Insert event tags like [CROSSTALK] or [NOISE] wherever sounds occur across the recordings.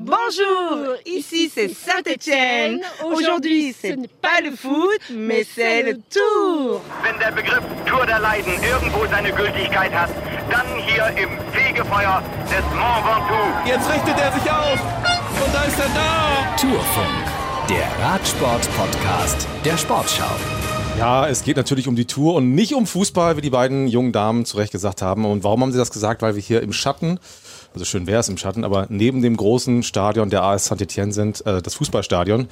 Bonjour, ici c'est Saint-Etienne. Aujourd'hui, ce n'est pas le foot, mais c'est le Tour. Wenn der Begriff Tour der Leiden irgendwo seine Gültigkeit hat, dann hier im Fegefeuer des Mont Ventoux. Jetzt richtet er sich auf und da ist er da. Tourfunk, der Radsport-Podcast der Sportschau. Ja, es geht natürlich um die Tour und nicht um Fußball, wie die beiden jungen Damen zu Recht gesagt haben. Und warum haben sie das gesagt? Weil wir hier im Schatten also schön wäre es im Schatten, aber neben dem großen Stadion der AS Saint-Etienne sind, äh, das Fußballstadion.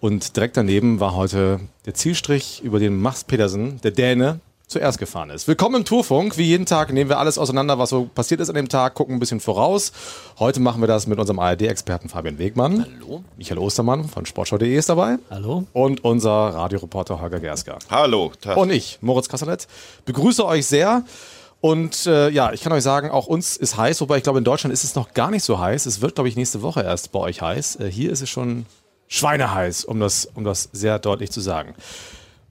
Und direkt daneben war heute der Zielstrich, über den Max Pedersen, der Däne, zuerst gefahren ist. Willkommen im Tourfunk. Wie jeden Tag nehmen wir alles auseinander, was so passiert ist an dem Tag, gucken ein bisschen voraus. Heute machen wir das mit unserem ARD-Experten Fabian Wegmann. Hallo. Michael Ostermann von Sportschau.de ist dabei. Hallo. Und unser Radioreporter Holger Gersker. Hallo. Tag. Und ich, Moritz Kassalet, begrüße euch sehr. Und äh, ja, ich kann euch sagen, auch uns ist heiß, wobei ich glaube, in Deutschland ist es noch gar nicht so heiß. Es wird, glaube ich, nächste Woche erst bei euch heiß. Äh, hier ist es schon schweineheiß, um das, um das sehr deutlich zu sagen.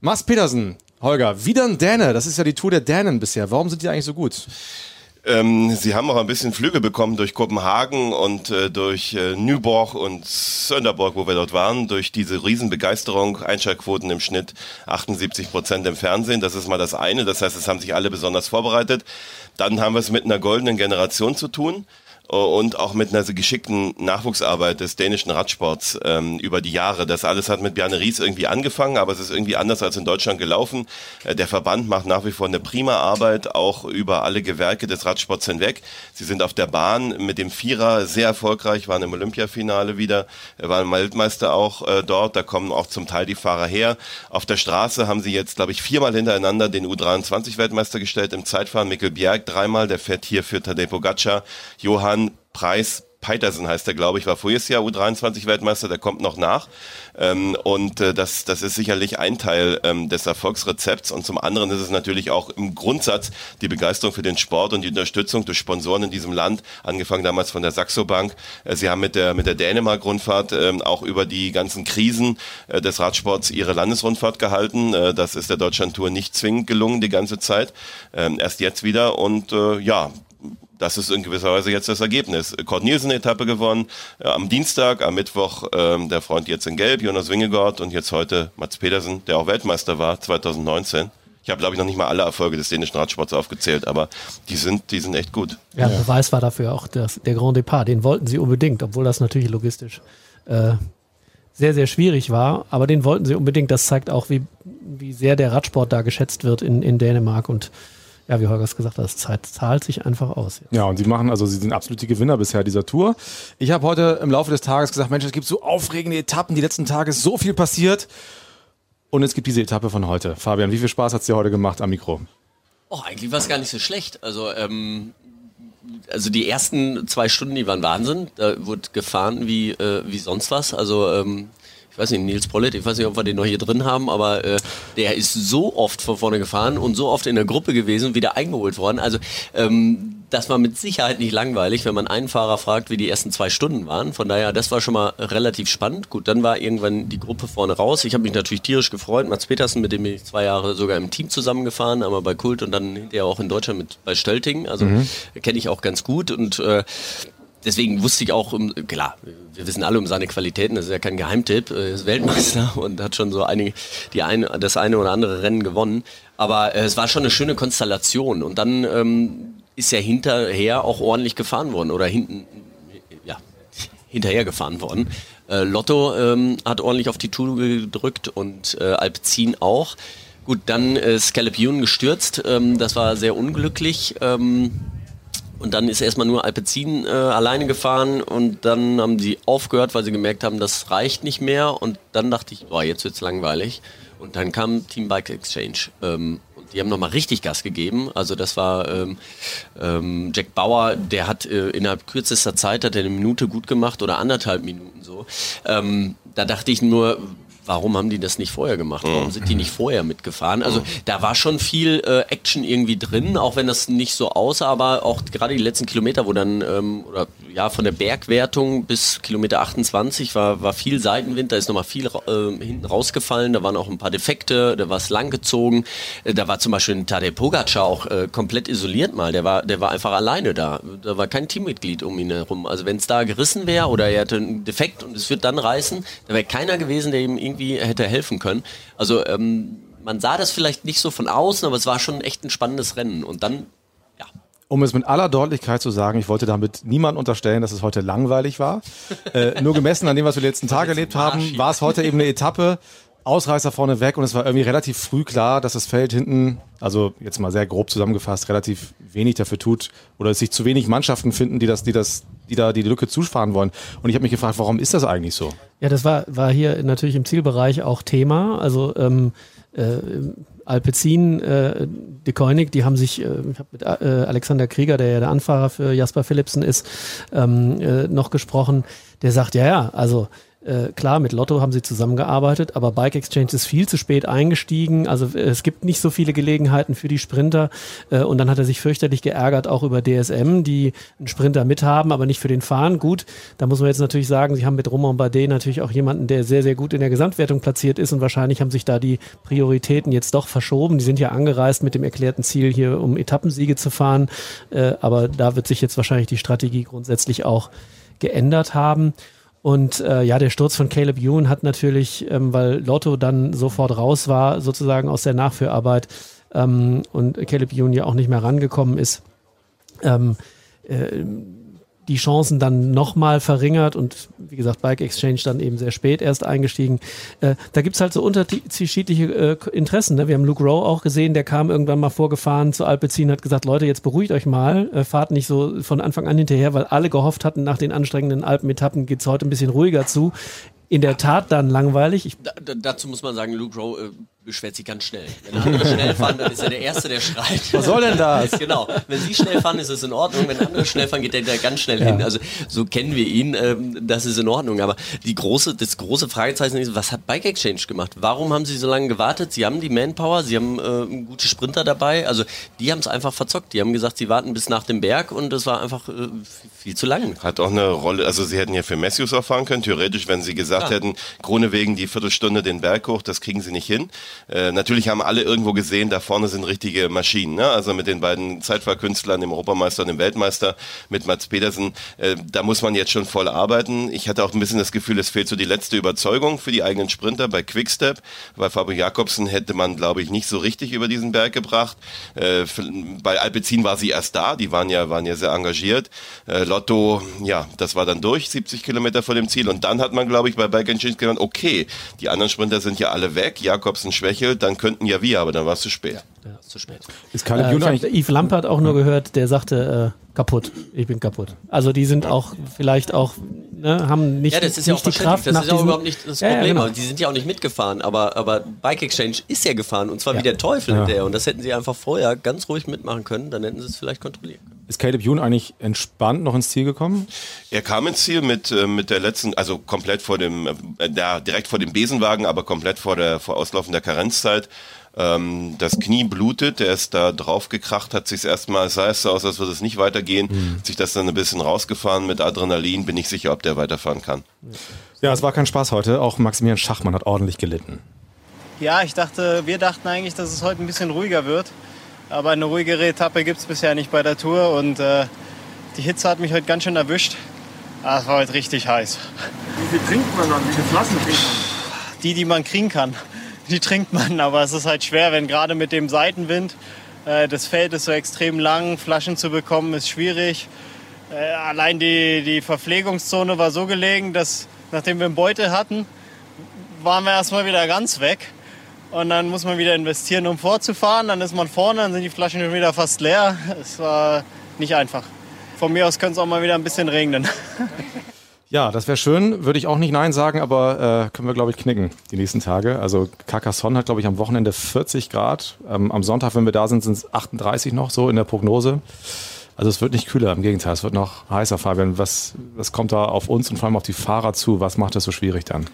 Mats Petersen, Holger, wieder ein Däne. Das ist ja die Tour der Dänen bisher. Warum sind die eigentlich so gut? Ähm, sie haben auch ein bisschen Flüge bekommen durch Kopenhagen und äh, durch äh, Nyborg und Sönderborg, wo wir dort waren, durch diese Riesenbegeisterung, Einschaltquoten im Schnitt 78 Prozent im Fernsehen. Das ist mal das eine. Das heißt, es haben sich alle besonders vorbereitet. Dann haben wir es mit einer goldenen Generation zu tun und auch mit einer geschickten Nachwuchsarbeit des dänischen Radsports ähm, über die Jahre. Das alles hat mit Bjarne Ries irgendwie angefangen, aber es ist irgendwie anders als in Deutschland gelaufen. Äh, der Verband macht nach wie vor eine prima Arbeit, auch über alle Gewerke des Radsports hinweg. Sie sind auf der Bahn mit dem Vierer sehr erfolgreich, waren im Olympiafinale wieder, waren Weltmeister auch äh, dort, da kommen auch zum Teil die Fahrer her. Auf der Straße haben sie jetzt, glaube ich, viermal hintereinander den U23-Weltmeister gestellt im Zeitfahren. Mikkel Bjerg dreimal, der fährt hier für Tadej Pogacar. Johann Preis Peitersen heißt er, glaube ich, war voriges Jahr U23-Weltmeister, der kommt noch nach. Ähm, und äh, das, das ist sicherlich ein Teil ähm, des Erfolgsrezepts. Und zum anderen ist es natürlich auch im Grundsatz die Begeisterung für den Sport und die Unterstützung durch Sponsoren in diesem Land, angefangen damals von der Saxo Bank. Äh, sie haben mit der, mit der Dänemark-Rundfahrt äh, auch über die ganzen Krisen äh, des Radsports ihre Landesrundfahrt gehalten. Äh, das ist der Deutschland-Tour nicht zwingend gelungen die ganze Zeit. Ähm, erst jetzt wieder. Und äh, ja, das ist in gewisser Weise jetzt das Ergebnis. Kurt Nielsen Etappe gewonnen, äh, am Dienstag, am Mittwoch ähm, der Freund jetzt in Gelb, Jonas Wingegord und jetzt heute Mats Pedersen, der auch Weltmeister war 2019. Ich habe, glaube ich, noch nicht mal alle Erfolge des dänischen Radsports aufgezählt, aber die sind, die sind echt gut. Ja, ja. Beweis war dafür auch das, der Grand Depart. Den wollten sie unbedingt, obwohl das natürlich logistisch äh, sehr, sehr schwierig war. Aber den wollten sie unbedingt. Das zeigt auch, wie, wie sehr der Radsport da geschätzt wird in, in Dänemark und ja, wie Holger es gesagt hat, das zahlt, zahlt sich einfach aus. Jetzt. Ja, und sie machen, also sie sind absolut die Gewinner bisher dieser Tour. Ich habe heute im Laufe des Tages gesagt, Mensch, es gibt so aufregende Etappen, die letzten Tage ist so viel passiert. Und es gibt diese Etappe von heute. Fabian, wie viel Spaß hat es dir heute gemacht am Mikro? Oh, eigentlich war es gar nicht so schlecht. Also, ähm, also die ersten zwei Stunden, die waren Wahnsinn. Da wurde gefahren wie, äh, wie sonst was. Also ähm, weiß nicht, Nils Pollitt, ich weiß nicht, ob wir den noch hier drin haben, aber äh, der ist so oft von vorne gefahren und so oft in der Gruppe gewesen, wieder eingeholt worden. Also ähm, das war mit Sicherheit nicht langweilig, wenn man einen Fahrer fragt, wie die ersten zwei Stunden waren. Von daher, das war schon mal relativ spannend. Gut, dann war irgendwann die Gruppe vorne raus. Ich habe mich natürlich tierisch gefreut. Mats Petersen, mit dem bin ich zwei Jahre sogar im Team zusammengefahren, einmal bei Kult und dann hinterher auch in Deutschland mit bei Stölting. Also mhm. kenne ich auch ganz gut und äh, deswegen wusste ich auch, klar, wir wissen alle um seine Qualitäten, das ist ja kein Geheimtipp, er ist Weltmeister [LAUGHS] und hat schon so einige, die eine, das eine oder andere Rennen gewonnen. Aber äh, es war schon eine schöne Konstellation und dann ähm, ist er hinterher auch ordentlich gefahren worden oder hinten, ja, [LAUGHS] hinterher gefahren worden. Äh, Lotto ähm, hat ordentlich auf die Tour gedrückt und äh, Alpecin auch. Gut, dann äh, Scallop Ewan gestürzt, ähm, das war sehr unglücklich. Ähm, und dann ist erstmal nur Alpecin äh, alleine gefahren und dann haben sie aufgehört, weil sie gemerkt haben, das reicht nicht mehr. Und dann dachte ich, boah, jetzt wird's langweilig. Und dann kam Team Bike Exchange. Ähm, und die haben nochmal richtig Gas gegeben. Also das war ähm, ähm, Jack Bauer, der hat äh, innerhalb kürzester Zeit hat er eine Minute gut gemacht oder anderthalb Minuten so. Ähm, da dachte ich nur, warum haben die das nicht vorher gemacht? Warum mhm. sind die nicht vorher mitgefahren? Also mhm. da war schon viel äh, Action irgendwie drin, auch wenn das nicht so aussah, aber auch gerade die letzten Kilometer, wo dann, ähm, oder ja, von der Bergwertung bis Kilometer 28 war, war viel Seitenwind, da ist nochmal viel äh, hinten rausgefallen, da waren auch ein paar Defekte, da war es langgezogen. Äh, da war zum Beispiel ein Tadej Pogacar auch äh, komplett isoliert mal, der war, der war einfach alleine da. Da war kein Teammitglied um ihn herum. Also wenn es da gerissen wäre oder er hätte einen Defekt und es wird dann reißen, da wäre keiner gewesen, der ihm irgendwie hätte helfen können. Also ähm, man sah das vielleicht nicht so von außen, aber es war schon echt ein spannendes Rennen. Und dann um es mit aller Deutlichkeit zu sagen, ich wollte damit niemand unterstellen, dass es heute langweilig war. [LAUGHS] äh, nur gemessen an dem, was wir die letzten Tage erlebt haben, war es heute eben eine [LAUGHS] Etappe, Ausreißer vorne weg und es war irgendwie relativ früh klar, dass das Feld hinten, also jetzt mal sehr grob zusammengefasst, relativ wenig dafür tut oder es sich zu wenig Mannschaften finden, die das, die das, die da die Lücke zufahren wollen. Und ich habe mich gefragt, warum ist das eigentlich so? Ja, das war, war hier natürlich im Zielbereich auch Thema. Also ähm, äh, Alpecin, äh, De Koenig, die haben sich, äh, ich habe mit äh, Alexander Krieger, der ja der Anfahrer für Jasper Philipsen ist, ähm, äh, noch gesprochen. Der sagt, ja, ja, also äh, klar, mit Lotto haben sie zusammengearbeitet, aber Bike Exchange ist viel zu spät eingestiegen. Also äh, es gibt nicht so viele Gelegenheiten für die Sprinter. Äh, und dann hat er sich fürchterlich geärgert, auch über DSM, die einen Sprinter mithaben, aber nicht für den Fahren. Gut, da muss man jetzt natürlich sagen, sie haben mit Romain Bardet natürlich auch jemanden, der sehr, sehr gut in der Gesamtwertung platziert ist und wahrscheinlich haben sich da die Prioritäten jetzt doch verschoben. Die sind ja angereist mit dem erklärten Ziel, hier um Etappensiege zu fahren. Äh, aber da wird sich jetzt wahrscheinlich die Strategie grundsätzlich auch geändert haben. Und äh, ja, der Sturz von Caleb Ewan hat natürlich, ähm, weil Lotto dann sofort raus war, sozusagen aus der Nachführarbeit ähm, und Caleb Ewan ja auch nicht mehr rangekommen ist, ähm, äh, die Chancen dann nochmal verringert und wie gesagt, Bike Exchange dann eben sehr spät erst eingestiegen. Äh, da gibt's halt so unterschiedliche äh, Interessen. Ne? Wir haben Luke Rowe auch gesehen, der kam irgendwann mal vorgefahren zu Alpecin, hat gesagt, Leute, jetzt beruhigt euch mal, äh, fahrt nicht so von Anfang an hinterher, weil alle gehofft hatten, nach den anstrengenden Alpenetappen geht's heute ein bisschen ruhiger zu. In der Tat dann langweilig. Da, dazu muss man sagen, Luke Rowe äh, beschwert sich ganz schnell. Wenn andere schnell fahren, dann ist er der Erste, der schreit. Was soll denn das? [LAUGHS] genau. Wenn sie schnell fahren, ist es in Ordnung. Wenn andere schnell fahren, geht der da ganz schnell ja. hin. Also so kennen wir ihn. Ähm, das ist in Ordnung. Aber die große, das große Fragezeichen ist, was hat Bike Exchange gemacht? Warum haben sie so lange gewartet? Sie haben die Manpower, sie haben äh, gute Sprinter dabei. Also die haben es einfach verzockt. Die haben gesagt, sie warten bis nach dem Berg und das war einfach äh, viel zu lang. Hat auch eine Rolle. Also sie hätten ja für Matthews auch fahren können. Theoretisch, wenn sie gesagt ja. hätten, Krone wegen die Viertelstunde den Berg hoch, das kriegen sie nicht hin. Äh, natürlich haben alle irgendwo gesehen, da vorne sind richtige Maschinen. Ne? Also mit den beiden Zeitfahrkünstlern, dem Europameister und dem Weltmeister, mit Mats Pedersen, äh, da muss man jetzt schon voll arbeiten. Ich hatte auch ein bisschen das Gefühl, es fehlt so die letzte Überzeugung für die eigenen Sprinter bei Quickstep. Bei Fabio Jakobsen hätte man, glaube ich, nicht so richtig über diesen Berg gebracht. Äh, bei Alpecin war sie erst da, die waren ja, waren ja sehr engagiert. Äh, Lotto, ja, das war dann durch, 70 Kilometer vor dem Ziel. Und dann hat man, glaube ich, bei Change genannt, okay, die anderen Sprinter sind ja alle weg, Jakobsen schwächelt, dann könnten ja wir, aber dann war es zu spät. Ja, zu spät. Ist Caleb äh, ich habe Yves Lampert auch nur gehört, der sagte, äh, kaputt, ich bin kaputt. Also die sind auch vielleicht auch, ne, haben nicht, ja, das ist ja auch die Kraft. Das ist ja überhaupt nicht das Problem. Ja, ja, genau. Die sind ja auch nicht mitgefahren, aber, aber Bike Exchange ist ja gefahren und zwar wie der Teufel ja. der. Und das hätten sie einfach vorher ganz ruhig mitmachen können, dann hätten sie es vielleicht kontrolliert können. Ist Caleb Youn eigentlich entspannt noch ins Ziel gekommen? Er kam ins Ziel mit, äh, mit der letzten, also komplett vor dem, äh, ja, direkt vor dem Besenwagen, aber komplett vor der vor Auslaufen der Karenzzeit. Ähm, das Knie blutet, der ist da drauf gekracht, hat sich erstmal, sah es so aus, als würde es nicht weitergehen, mhm. hat sich das dann ein bisschen rausgefahren mit Adrenalin, bin ich sicher, ob der weiterfahren kann. Ja, es war kein Spaß heute, auch Maximilian Schachmann hat ordentlich gelitten. Ja, ich dachte, wir dachten eigentlich, dass es heute ein bisschen ruhiger wird, aber eine ruhigere Etappe gibt es bisher nicht bei der Tour und äh, die Hitze hat mich heute ganz schön erwischt. Ah, es war heute richtig heiß. Wie viel trinkt man dann? Wie viele Flaschen trinkt man? Die, die man kriegen kann [LAUGHS] die trinkt man, aber es ist halt schwer, wenn gerade mit dem Seitenwind äh, das Feld ist so extrem lang, Flaschen zu bekommen ist schwierig. Äh, allein die, die Verpflegungszone war so gelegen, dass nachdem wir einen Beutel hatten, waren wir erstmal wieder ganz weg. Und dann muss man wieder investieren, um vorzufahren. Dann ist man vorne, dann sind die Flaschen schon wieder fast leer. Es war nicht einfach. Von mir aus könnte es auch mal wieder ein bisschen regnen. [LAUGHS] Ja, das wäre schön. Würde ich auch nicht Nein sagen, aber äh, können wir, glaube ich, knicken die nächsten Tage. Also Carcassonne hat, glaube ich, am Wochenende 40 Grad. Ähm, am Sonntag, wenn wir da sind, sind es 38 noch so in der Prognose. Also es wird nicht kühler, im Gegenteil, es wird noch heißer, Fabian. Was, was kommt da auf uns und vor allem auf die Fahrer zu? Was macht das so schwierig dann?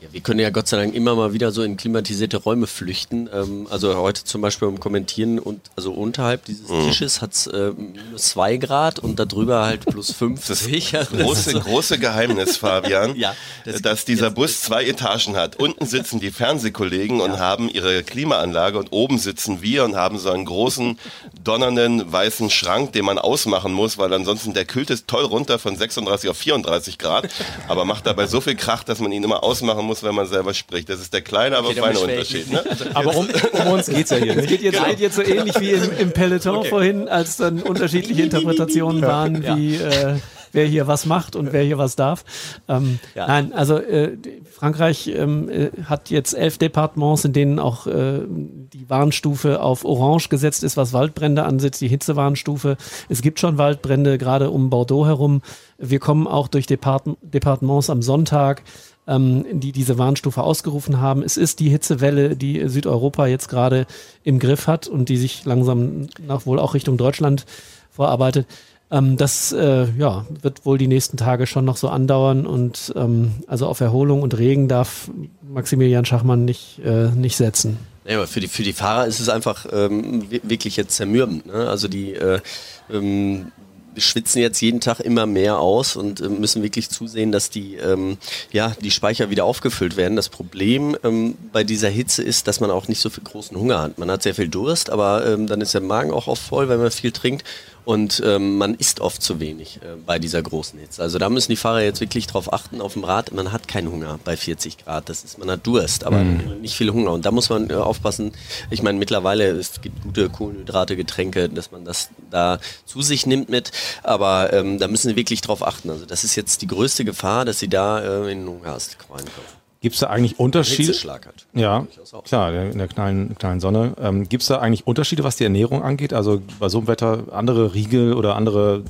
Ja, wir können ja Gott sei Dank immer mal wieder so in klimatisierte Räume flüchten. Ähm, also heute zum Beispiel beim Kommentieren und also unterhalb dieses Mhm. Tisches hat es äh, minus zwei Grad und darüber halt plus fünf. Das Sicher. große, große Geheimnis, Fabian, [LAUGHS] Ja, dass das- dieser Bus zwei Etagen hat. Unten sitzen die Fernsehkollegen und haben ihre Klimaanlage und oben sitzen wir und haben so einen großen, donnernden, weißen Schrank, den man ausmachen muss, weil ansonsten der kühlt es toll runter von 36 auf 34 Grad, aber macht dabei so viel Krach, dass man ihn immer ausmachen muss, wenn man selber spricht. Das ist der kleine, aber Okay, feine Unterschied. Ne? [LAUGHS] Aber um, um uns geht's ja hier Es nicht. geht jetzt, geht jetzt so ähnlich wie im, im Peloton vorhin, als dann unterschiedliche [LAUGHS] Interpretationen waren, wie äh, wer hier was macht und wer hier was darf. Ähm, Ja. Nein, also äh, Frankreich ähm, äh, hat jetzt elf Departements, in denen auch äh, die Warnstufe auf Orange gesetzt ist, was Waldbrände ansetzt, die Hitzewarnstufe. Es gibt schon Waldbrände, gerade um Bordeaux herum. Wir kommen auch durch Depart Departements am Sonntag ähm, die diese Warnstufe ausgerufen haben. Es ist die Hitzewelle, die Südeuropa jetzt gerade im Griff hat und die sich langsam nach wohl auch Richtung Deutschland vorarbeitet. Ähm, das äh, ja, wird wohl die nächsten Tage schon noch so andauern und ähm, also auf Erholung und Regen darf Maximilian Schachmann nicht, äh, nicht setzen. Ja, für die, für die Fahrer ist es einfach ähm, wi- wirklich jetzt zermürbend. Ne? Also die äh, ähm, schwitzen jetzt jeden Tag immer mehr aus und äh, müssen wirklich zusehen, dass die, ähm, ja, die Speicher wieder aufgefüllt werden. Das Problem ähm, bei dieser Hitze ist, dass man auch nicht so viel großen Hunger hat. Man hat sehr viel Durst, aber ähm, dann ist der Magen auch oft voll, wenn man viel trinkt. Und ähm, man isst oft zu wenig äh, bei dieser großen Hitze. Also da müssen die Fahrer jetzt wirklich drauf achten auf dem Rad. Man hat keinen Hunger bei 40 Grad. Das ist, man hat Durst, aber nicht viel Hunger. Und da muss man äh, aufpassen. Ich meine, mittlerweile es gibt gute Kohlenhydrate, Getränke, dass man das da zu sich nimmt mit. Aber ähm, da müssen sie wirklich drauf achten. Also das ist jetzt die größte Gefahr, dass sie da äh, in den Hungerast reinkommen. Gibt es da eigentlich Unterschiede? Hitzeschlag halt. Ja, klar, in der kleinen, kleinen Sonne. Ähm, Gibt es da eigentlich Unterschiede, was die Ernährung angeht? Also bei so einem Wetter andere Riegel oder andere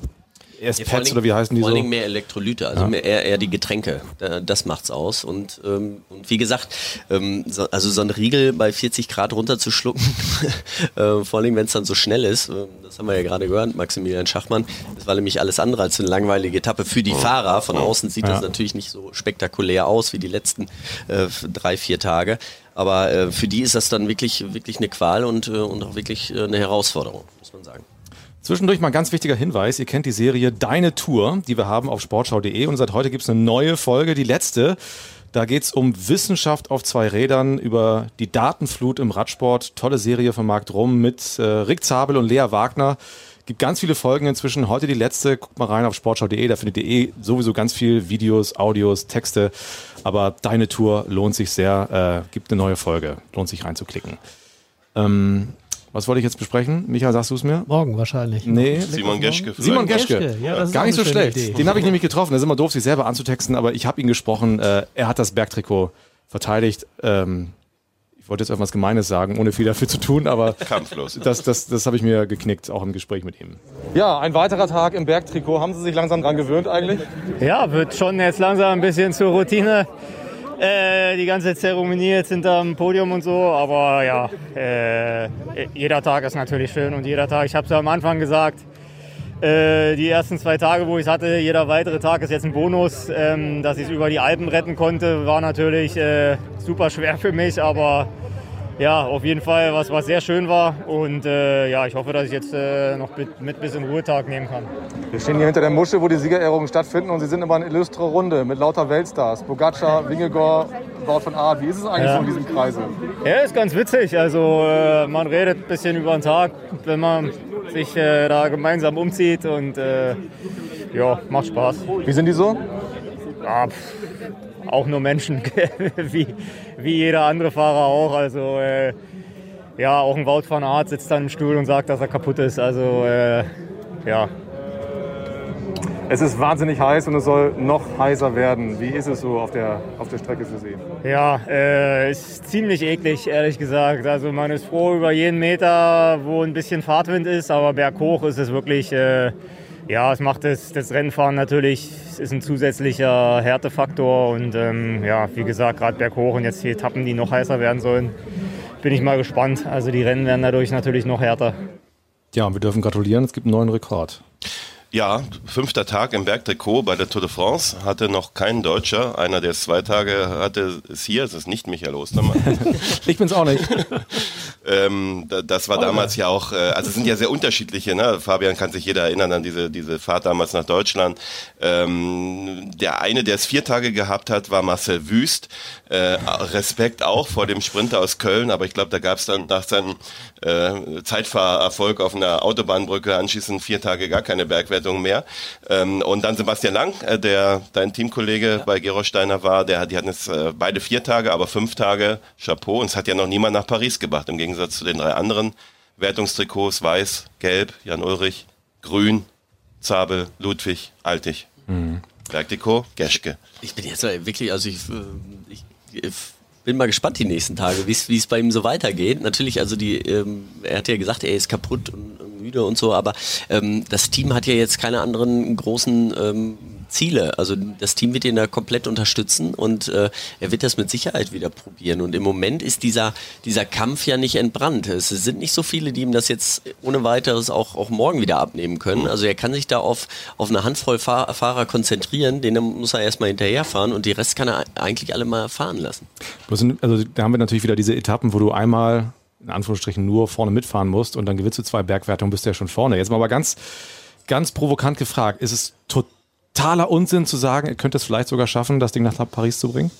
Ja, vor allen Esspads Dingen- oder wie heißen die Vor so? allen Dingen mehr Elektrolyte, also mehr, eher, eher die Getränke. Da- Das macht's aus. Und, ähm, und wie gesagt, ähm, so, also so ein Riegel bei 40 Grad runterzuschlucken, [LAUGHS] äh, vor allen Dingen, wenn es dann so schnell ist, äh, das haben wir ja gerade gehört, Maximilian Schachmann, das war nämlich alles andere als eine langweilige Etappe für die Fahrer. Von außen sieht das natürlich nicht so spektakulär aus wie die letzten äh, drei, vier Tage. Aber äh, für die ist das dann wirklich, wirklich eine Qual und, äh, und auch wirklich äh, eine Herausforderung, muss man sagen. Zwischendurch mal ein ganz wichtiger Hinweis. Ihr kennt die Serie Deine Tour, die wir haben auf sportschau.de und seit heute gibt es eine neue Folge, die letzte. Da geht es um Wissenschaft auf zwei Rädern, über die Datenflut im Radsport. Tolle Serie von Marc Drum mit äh, Rick Zabel und Lea Wagner. Gibt ganz viele Folgen inzwischen. Heute die letzte. Guckt mal rein auf sportschau.de. Da findet ihr eh sowieso ganz viel Videos, Audios, Texte. Aber Deine Tour lohnt sich sehr. Äh, gibt eine neue Folge. Lohnt sich reinzuklicken. Ähm, was wollte ich jetzt besprechen? Michael, sagst du es mir? Morgen wahrscheinlich. Nee, Simon Geschke. Simon. Geschke. Geschke, ja, das ist Gar nicht so schlecht. Idee. Den habe ich nämlich getroffen. Das ist immer doof, sich selber anzutexten, aber ich habe ihn gesprochen. Äh, er hat das Bergtrikot verteidigt. Ähm, ich wollte jetzt irgendwas Gemeines sagen, ohne viel dafür zu tun, aber Kampflos. das, das, das habe ich mir geknickt, auch im Gespräch mit ihm. Ja, ein weiterer Tag im Bergtrikot. Haben Sie sich langsam dran gewöhnt eigentlich? Ja, wird schon jetzt langsam ein bisschen zur Routine. Äh, die ganze Zeremonie jetzt hinterm Podium und so, aber ja, äh, jeder Tag ist natürlich schön und jeder Tag, ich habe es ja am Anfang gesagt, äh, die ersten zwei Tage, wo ich es hatte, jeder weitere Tag ist jetzt ein Bonus. Ähm, dass ich es über die Alpen retten konnte, war natürlich äh, super schwer für mich, aber ja, auf jeden Fall was, was sehr schön war und äh, ja, ich hoffe, dass ich jetzt äh, noch mit, mit bis in Ruhetag nehmen kann. Wir stehen hier hinter der Musche, wo die Siegerehrungen stattfinden und Sie sind immer eine illustre Runde mit lauter Weltstars. Bogacar, Wingegor, Wout von Aert. Wie ist es eigentlich Ja. so in diesem Kreise? Ja, ist ganz witzig. Also äh, man redet ein bisschen über den Tag, wenn man sich äh, da gemeinsam umzieht und äh, ja, macht Spaß. Wie sind die so? Ja, pff, auch nur Menschen, [LAUGHS] wie, wie jeder andere Fahrer auch. Also äh, ja, auch ein Wout van Aert sitzt dann im Stuhl und sagt, dass er kaputt ist. Also äh, ja, Es ist wahnsinnig heiß und es soll noch heißer werden. Wie ist es so auf der, auf der Strecke für Sie? Ja, äh, ist ziemlich eklig, ehrlich gesagt. Also man ist froh über jeden Meter, wo ein bisschen Fahrtwind ist, aber berghoch ist es wirklich, äh, ja, es macht das, das Rennfahren natürlich, es ist ein zusätzlicher Härtefaktor und ähm, ja, wie gesagt, gerade berghoch und jetzt die Etappen, die noch heißer werden sollen, bin ich mal gespannt. Also die Rennen werden dadurch natürlich noch härter. Ja, wir dürfen gratulieren, es gibt einen neuen Rekord. Ja, fünfter Tag im Bergtrikot bei der Tour de France. Hatte noch kein Deutscher. Einer, der es zwei Tage hatte, ist hier. Es ist nicht Michael Ostermann. [LAUGHS] ich bin's auch nicht. [LAUGHS] ähm, das war damals ja auch, äh, also es sind ja sehr unterschiedliche. Ne? Fabian kann sich jeder erinnern an diese, diese Fahrt damals nach Deutschland. Ähm, der eine, der es vier Tage gehabt hat, war Marcel Wüst. Äh, Respekt auch vor dem Sprinter aus Köln, aber ich glaube, da gab es dann nach seinem äh, Zeitfahrerfolg auf einer Autobahnbrücke anschließend vier Tage gar keine Bergwertung mehr. Ähm, und dann Sebastian Lang, äh, der dein Teamkollege ja. bei Gerolsteiner war, der, die hatten jetzt äh, beide vier Tage, aber fünf Tage Chapeau. Und es hat ja noch niemand nach Paris gebracht, im Gegensatz zu den drei anderen Wertungstrikots, weiß, gelb, Jan Ulrich, grün, Zabel, Ludwig, Altig. Mhm. Bergtrikot, Geschke. Ich bin jetzt wirklich, also ich, äh, ich, ich bin mal gespannt die nächsten Tage, wie es bei ihm so weitergeht. Natürlich, also die, ähm, er hat ja gesagt, er ist kaputt und müde und so, aber ähm, das Team hat ja jetzt keine anderen großen ähm, Ziele. Also das Team wird ihn da komplett unterstützen und äh, er wird das mit Sicherheit wieder probieren. Und im Moment ist dieser, dieser Kampf ja nicht entbrannt. Es sind nicht so viele, die ihm das jetzt ohne weiteres auch, auch morgen wieder abnehmen können. Also er kann sich da auf, auf eine Handvoll Fahr Fahrer konzentrieren, denen muss er erstmal hinterherfahren und die Rest kann er eigentlich alle mal fahren lassen. Also da haben wir natürlich wieder diese Etappen, wo du einmal in Anführungsstrichen nur vorne mitfahren musst und dann gewinnst du zwei Bergwertungen, bist du ja schon vorne. Jetzt mal aber ganz, ganz provokant gefragt, ist es total totaler Unsinn zu sagen, er könnte es vielleicht sogar schaffen, das Ding nach Paris zu bringen?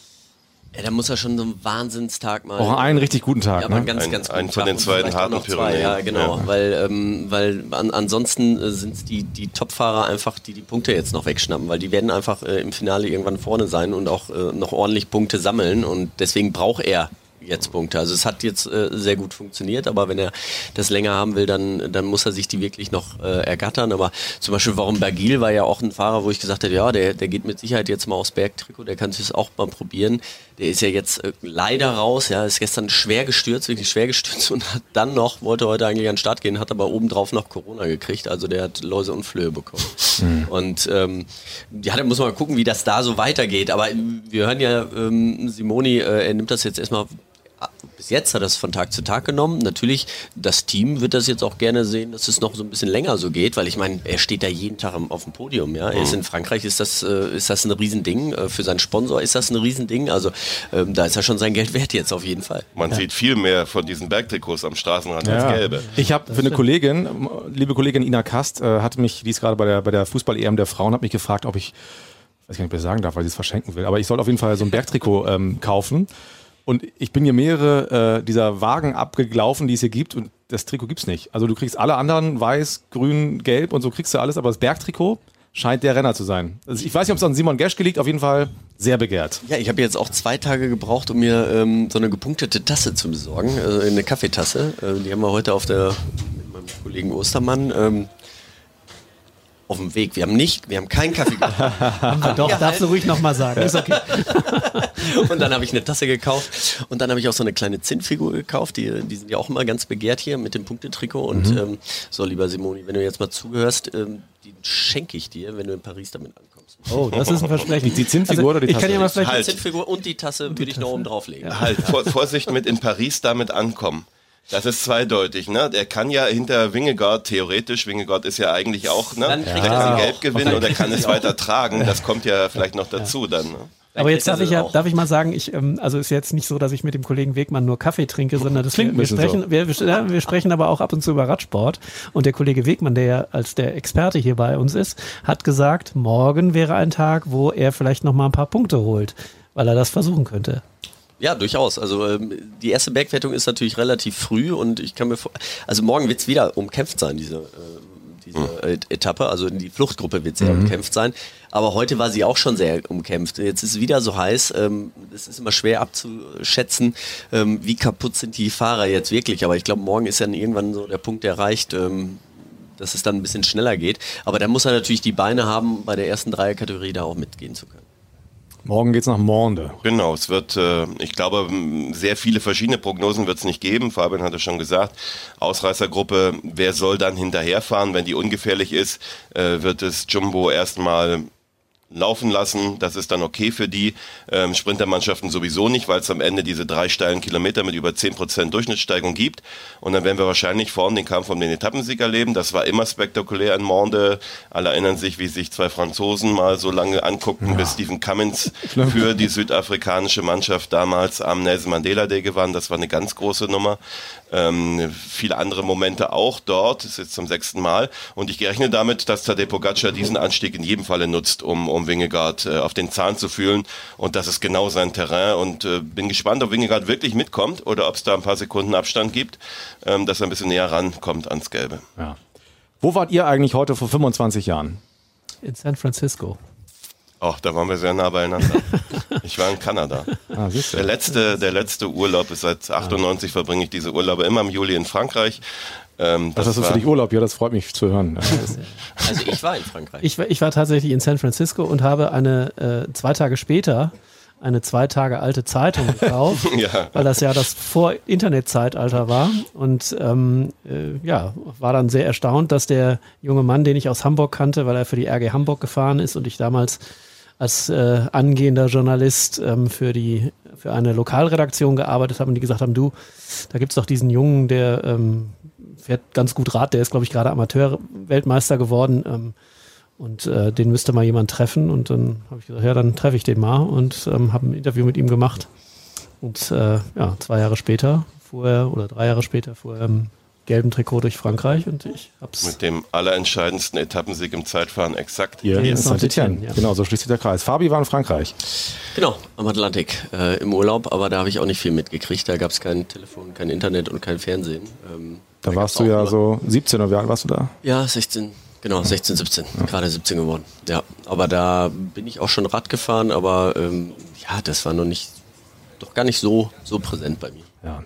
Ja, da muss er schon so einen Wahnsinnstag mal. Auch einen richtig guten Tag. Ja, ne? ganz, ein, ganz einen von den zweiten harten Pyrenäen. Ja, genau. Ja. Weil, ähm, weil an, ansonsten äh, sind es die, die Top-Fahrer einfach, die die Punkte jetzt noch wegschnappen, weil die werden einfach äh, im Finale irgendwann vorne sein und auch äh, noch ordentlich Punkte sammeln und deswegen braucht er jetzt Punkte. Also es hat jetzt äh, sehr gut funktioniert, aber wenn er das länger haben will, dann, dann muss er sich die wirklich noch äh, ergattern. Aber zum Beispiel, warum Bergil war ja auch ein Fahrer, wo ich gesagt hätte, ja, der, der geht mit Sicherheit jetzt mal aufs Bergtrikot, der kann sich das auch mal probieren. Der ist ja jetzt äh, leider raus, ja, ist gestern schwer gestürzt, wirklich schwer gestürzt [LAUGHS] und hat dann noch, wollte heute eigentlich an den Start gehen, hat aber obendrauf noch Corona gekriegt, also der hat Läuse und Flöhe bekommen. Mhm. Und ähm, ja, da muss man mal gucken, wie das da so weitergeht. Aber wir hören ja, ähm, Simoni, äh, er nimmt das jetzt erstmal bis jetzt hat er es von Tag zu Tag genommen. Natürlich, das Team wird das jetzt auch gerne sehen, dass es noch so ein bisschen länger so geht, weil ich meine, er steht da jeden Tag auf dem Podium. Ja? Er ist mhm. in Frankreich, ist das, äh, ist das ein Riesending. Äh, für seinen Sponsor ist das ein Riesending. Also ähm, da ist er schon sein Geld wert jetzt auf jeden Fall. Man ja. sieht viel mehr von diesen Bergtrikots am Straßenrand ja. als gelbe. Ich habe für eine Kollegin, liebe Kollegin Ina Kast, äh, hat mich, die ist gerade bei der, bei der Fußball-EM der Frauen, hat mich gefragt, ob ich, weiß ich nicht, ob ich sagen darf, weil sie es verschenken will, aber ich soll auf jeden Fall so ein Bergtrikot ähm, kaufen. Und ich bin hier mehrere äh, dieser Wagen abgelaufen, die es hier gibt und das Trikot gibt's nicht. Also du kriegst alle anderen weiß, grün, gelb und so kriegst du alles, aber das Bergtrikot scheint der Renner zu sein. Also ich weiß nicht, ob es an Simon Geschke liegt, auf jeden Fall sehr begehrt. Ja, ich habe jetzt auch zwei Tage gebraucht, um mir ähm, so eine gepunktete Tasse zu besorgen, äh, eine Kaffeetasse. Äh, die haben wir heute auf der mit meinem Kollegen Ostermann. Ähm, auf dem Weg. Wir haben nicht, wir haben keinen Kaffee gekauft. [LAUGHS] Doch, darfst du ruhig nochmal sagen. Ist okay. [LAUGHS] [LAUGHS] und dann habe ich eine Tasse gekauft und dann habe ich auch so eine kleine Zinnfigur gekauft. Die, die sind ja auch immer ganz begehrt hier mit dem Punktetrikot. Und mhm. ähm, so, lieber Simoni, wenn du jetzt mal zugehörst, ähm, die schenke ich dir, wenn du in Paris damit ankommst. Oh, das ist ein Versprechen. Die Zinnfigur also, oder die Tasse? Ich kann ja mal vielleicht halt. die Zinnfigur und die Tasse würde ich noch oben drauflegen. Ja. Halt, Vorsicht mit in Paris damit ankommen. Das ist zweideutig, ne? Der kann ja hinter Wingegaard, theoretisch, Wingegaard ist ja eigentlich auch, ne? Dann kriegt ja. er Gelb gewinnen oder kann es weiter tragen. Das kommt ja vielleicht noch dazu dann, ne? Aber jetzt darf ich ja, darf ich mal sagen, ich, ähm, also ist jetzt nicht so, dass ich mit dem Kollegen Wegmann nur Kaffee trinke, sondern das wir, wir sprechen, so. wir, wir, wir sprechen aber auch ab und zu über Radsport. Und der Kollege Wegmann, der ja als der Experte hier bei uns ist, hat gesagt, morgen wäre ein Tag, wo er vielleicht noch mal ein paar Punkte holt, weil er das versuchen könnte. Ja, durchaus. Also ähm, die erste Bergwertung ist natürlich relativ früh und ich kann mir vor also morgen wird es wieder umkämpft sein, diese, äh, diese mhm. Etappe. Also die Fluchtgruppe wird sehr mhm. umkämpft sein. Aber heute war sie auch schon sehr umkämpft. Jetzt ist es wieder so heiß. Ähm, es ist immer schwer abzuschätzen, ähm, wie kaputt sind die Fahrer jetzt wirklich. Aber ich glaube, morgen ist dann irgendwann so der Punkt erreicht, ähm, dass es dann ein bisschen schneller geht. Aber da muss er natürlich die Beine haben, bei der ersten Dreierkategorie da auch mitgehen zu können. Morgen geht es nach Monde. Genau, es wird, äh, ich glaube, sehr viele verschiedene Prognosen wird es nicht geben. Fabian hatte schon gesagt, Ausreißergruppe, wer soll dann hinterherfahren? Wenn die ungefährlich ist, äh, wird es Jumbo erstmal laufen lassen. Das ist dann okay für die ähm, Sprintermannschaften sowieso nicht, weil es am Ende diese drei steilen Kilometer mit über 10% Durchschnittssteigung gibt. Und dann werden wir wahrscheinlich vorne den Kampf um den Etappensieg erleben. Das war immer spektakulär in Monde. Alle erinnern sich, wie sich zwei Franzosen mal so lange anguckten, ja. bis Stephen Cummins [LAUGHS] für [LAUGHS] die südafrikanische Mannschaft damals am Nelson Mandela Day gewann. Das war eine ganz große Nummer. Ähm, viele andere Momente auch dort. Das ist jetzt zum sechsten Mal. Und ich gerechne damit, dass Tadej Pogacar diesen Anstieg in jedem Falle nutzt, um, um Wingegaard äh, auf den Zahn zu fühlen. Und das ist genau sein Terrain. Und äh, bin gespannt, ob Wingegaard wirklich mitkommt oder ob es da ein paar Sekunden Abstand gibt, ähm, dass er ein bisschen näher rankommt ans Gelbe. Ja. Wo wart ihr eigentlich heute vor 25 Jahren? In San Francisco. Ach, da waren wir sehr nah beieinander. [LAUGHS] Ich war in Kanada. Ah, der, letzte, der letzte Urlaub ist seit 98 verbringe ich diese Urlaube immer im Juli in Frankreich. Ähm, das, das ist für dich Urlaub, ja, das freut mich zu hören. Also ich war in Frankreich. Ich, ich war tatsächlich in San Francisco und habe eine äh, zwei Tage später eine zwei Tage alte Zeitung gekauft, [LAUGHS] ja. weil das ja das Vor-Internet-Zeitalter war. Und ähm, äh, ja, war dann sehr erstaunt, dass der junge Mann, den ich aus Hamburg kannte, weil er für die RG Hamburg gefahren ist und ich damals als äh, angehender Journalist ähm, für die für eine Lokalredaktion gearbeitet habe und die gesagt haben, du, da gibt's doch diesen Jungen, der ähm, fährt ganz gut Rad, der ist, glaube ich, gerade Amateur-Weltmeister geworden. Ähm, und äh, den müsste mal jemand treffen. Und dann habe ich gesagt, ja, dann treffe ich den mal und ähm, habe ein Interview mit ihm gemacht. Und äh, ja, zwei Jahre später fuhr er, oder drei Jahre später fuhr er im gelben Trikot durch Frankreich und ich hab's. Mit dem allerentscheidendsten Etappensieg im Zeitfahren exakt. Hier in Saint-Etienne. Ja. Genau, so schließt sich der Kreis. Fabi war in Frankreich. Genau, am Atlantik äh, im Urlaub, aber da habe ich auch nicht viel mitgekriegt. Da gab es kein Telefon, kein Internet und kein Fernsehen. Ähm, da, da warst du ja so 17 oder wie alt warst du da? Ja, 16. Genau, 16, 17, ja. gerade 17 geworden. Ja, aber da bin ich auch schon Rad gefahren, aber ähm, ja, das war noch nicht, doch gar nicht so, so präsent bei mir. Ja.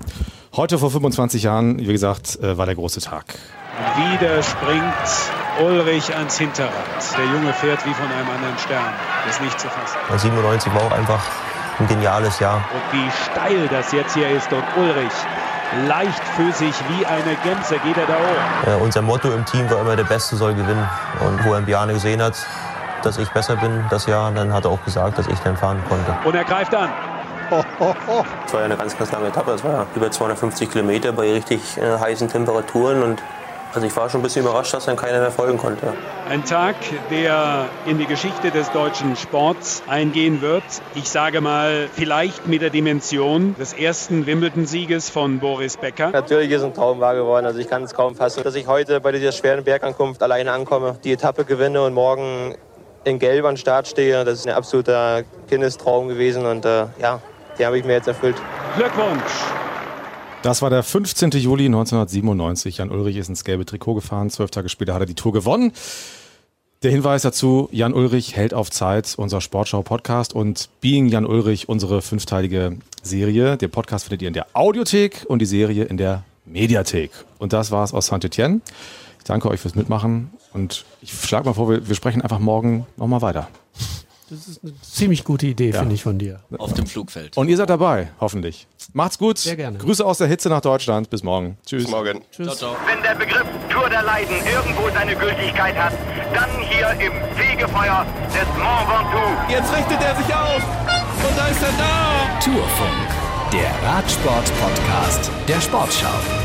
Heute vor 25 Jahren, wie gesagt, äh, war der große Tag. Wieder springt Ulrich ans Hinterrad. Der Junge fährt wie von einem anderen Stern. Das ist nicht zu fassen. 97 war auch einfach ein geniales Jahr. Und wie steil das jetzt hier ist und Ulrich leichtfüßig wie eine Gänse geht er da hoch. Ja, unser Motto im Team war immer, der Beste soll gewinnen. Und wo er Bjarne gesehen hat, dass ich besser bin das Jahr, dann hat er auch gesagt, dass ich dann fahren konnte. Und er greift an. Es war ja eine ganz, ganz lange Etappe. Das war ja über 250 Kilometer bei richtig äh, heißen Temperaturen. Und also ich war schon ein bisschen überrascht, dass dann keiner mehr folgen konnte. Ein Tag, der in die Geschichte des deutschen Sports eingehen wird. Ich sage mal, vielleicht mit der Dimension des ersten Wimbledon-Sieges von Boris Becker. Natürlich ist ein Traum wahr geworden. Also ich kann es kaum fassen, dass ich heute bei dieser schweren Bergankunft alleine ankomme, die Etappe gewinne und morgen in Gelb an Start stehe. Das ist ein absoluter Kindestraum gewesen und äh, ja, den habe ich mir jetzt erfüllt. Glückwunsch! Das war der 15. Juli 1997. Jan Ulrich ist ins gelbe Trikot gefahren. Zwölf Tage später hat er die Tour gewonnen. Der Hinweis dazu, Jan Ulrich hält auf Zeit, unser Sportschau-Podcast und Being Jan Ulrich, unsere fünfteilige Serie. Den Podcast findet ihr in der Audiothek und die Serie in der Mediathek. Und das war's aus Saint-Etienne. Ich danke euch fürs Mitmachen und ich schlage mal vor, wir, wir sprechen einfach morgen nochmal weiter. Das ist eine ziemlich gute Idee, ja. finde ich, von dir. Auf dem Flugfeld. Und ihr seid dabei, hoffentlich. Macht's gut. Sehr gerne. Grüße aus der Hitze nach Deutschland. Bis morgen. Tschüss. Bis morgen. Tschüss. Ciao, ciao. Wenn der Begriff Tour der Leiden irgendwo seine Gültigkeit hat, dann hier im Fegefeuer des Mont Ventoux. Jetzt richtet er sich auf. Und da ist er da. Tourfunk, der Radsport-Podcast der Sportschau.